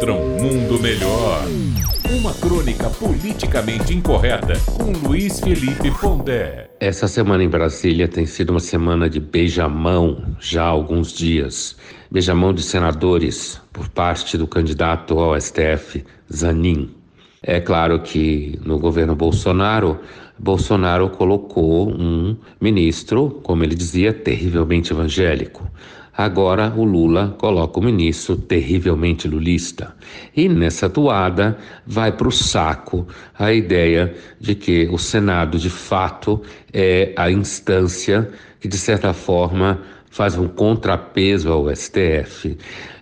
contra um mundo melhor. Uma crônica politicamente incorreta com Luiz Felipe Pondé. Essa semana em Brasília tem sido uma semana de beijamão já há alguns dias. Beijamão de senadores por parte do candidato ao STF, Zanin. É claro que no governo Bolsonaro, Bolsonaro colocou um ministro, como ele dizia, terrivelmente evangélico. Agora o Lula coloca o ministro terrivelmente lulista. E nessa toada vai para o saco a ideia de que o Senado de fato é a instância que, de certa forma, faz um contrapeso ao STF,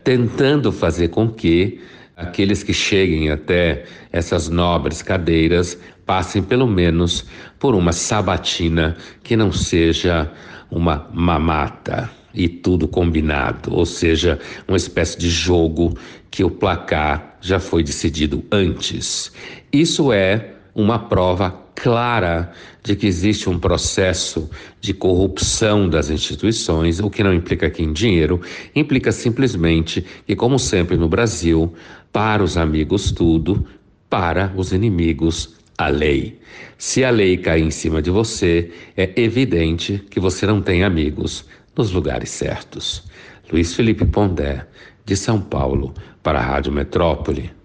tentando fazer com que aqueles que cheguem até essas nobres cadeiras passem pelo menos por uma sabatina que não seja uma mamata e tudo combinado, ou seja, uma espécie de jogo que o placar já foi decidido antes. Isso é uma prova clara de que existe um processo de corrupção das instituições, o que não implica aqui em dinheiro, implica simplesmente que, como sempre no Brasil, para os amigos tudo, para os inimigos a lei. Se a lei cair em cima de você, é evidente que você não tem amigos nos lugares certos. Luiz Felipe Pondé, de São Paulo, para a Rádio Metrópole.